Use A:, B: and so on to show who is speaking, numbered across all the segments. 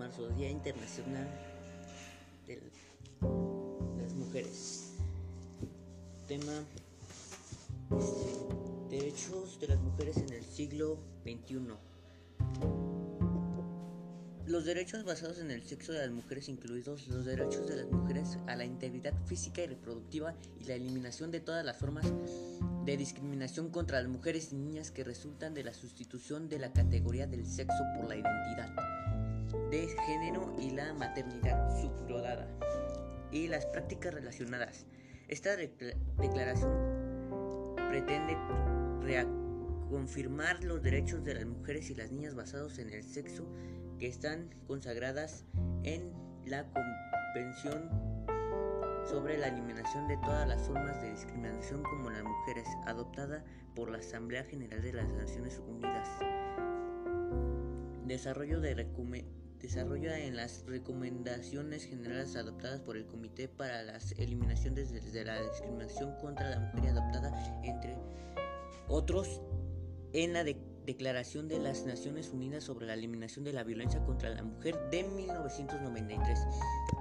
A: marzo, Día Internacional de las Mujeres. Tema este, Derechos de las mujeres en el siglo XXI. Los derechos basados en el sexo de las mujeres, incluidos los derechos de las mujeres a la integridad física y reproductiva y la eliminación de todas las formas de discriminación contra las mujeres y niñas que resultan de la sustitución de la categoría del sexo por la identidad de género y la maternidad subrogada y las prácticas relacionadas. Esta declaración pretende confirmar los derechos de las mujeres y las niñas basados en el sexo que están consagradas en la Convención sobre la eliminación de todas las formas de discriminación como las mujeres, adoptada por la Asamblea General de las Naciones Unidas. Desarrollo, de desarrollo en las recomendaciones generales adoptadas por el Comité para la Eliminación de, la Discriminación contra la Mujer adoptada, entre otros, en la de Declaración de las Naciones Unidas sobre la Eliminación de la Violencia contra la Mujer de 1993.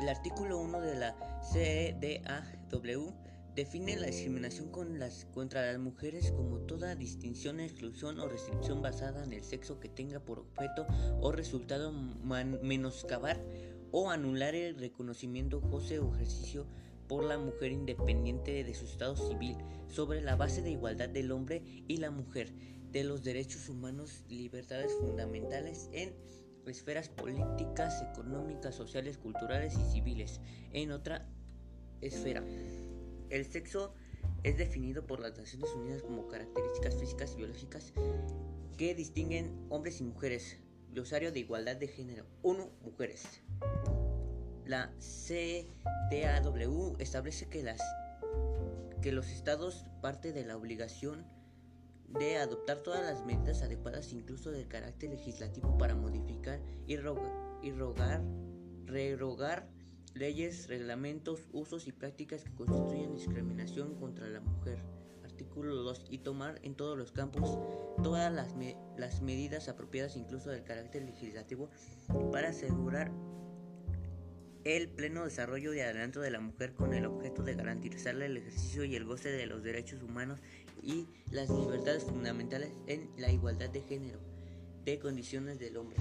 A: El artículo 1 de la CEDAW define la discriminación contra las mujeres como toda distinción, exclusión o restricción basada en el sexo que tenga por objeto o resultado menoscabar o anular el reconocimiento, o ejercicio por la mujer independiente de su estado civil sobre la base de igualdad del hombre y la mujer de los derechos humanos libertades fundamentales en esferas políticas, económicas, sociales, culturales y civiles. En otra esfera, el sexo es definido por las Naciones Unidas como características físicas y biológicas que distinguen hombres y mujeres. Glosario de igualdad de género. 1. Mujeres. La CDAW establece que, los estados parte de la obligación de adoptar todas las medidas adecuadas, incluso del carácter legislativo, para modificar y, rogar, rerogar leyes, reglamentos, usos y prácticas que constituyen discriminación contra la mujer. Artículo 2. Y tomar en todos los campos todas las, las medidas apropiadas, incluso del carácter legislativo, para asegurar el pleno desarrollo y adelanto de la mujer con el objeto de garantizarle el ejercicio y el goce de los derechos humanos y las libertades fundamentales en la igualdad de género, de condiciones del hombre.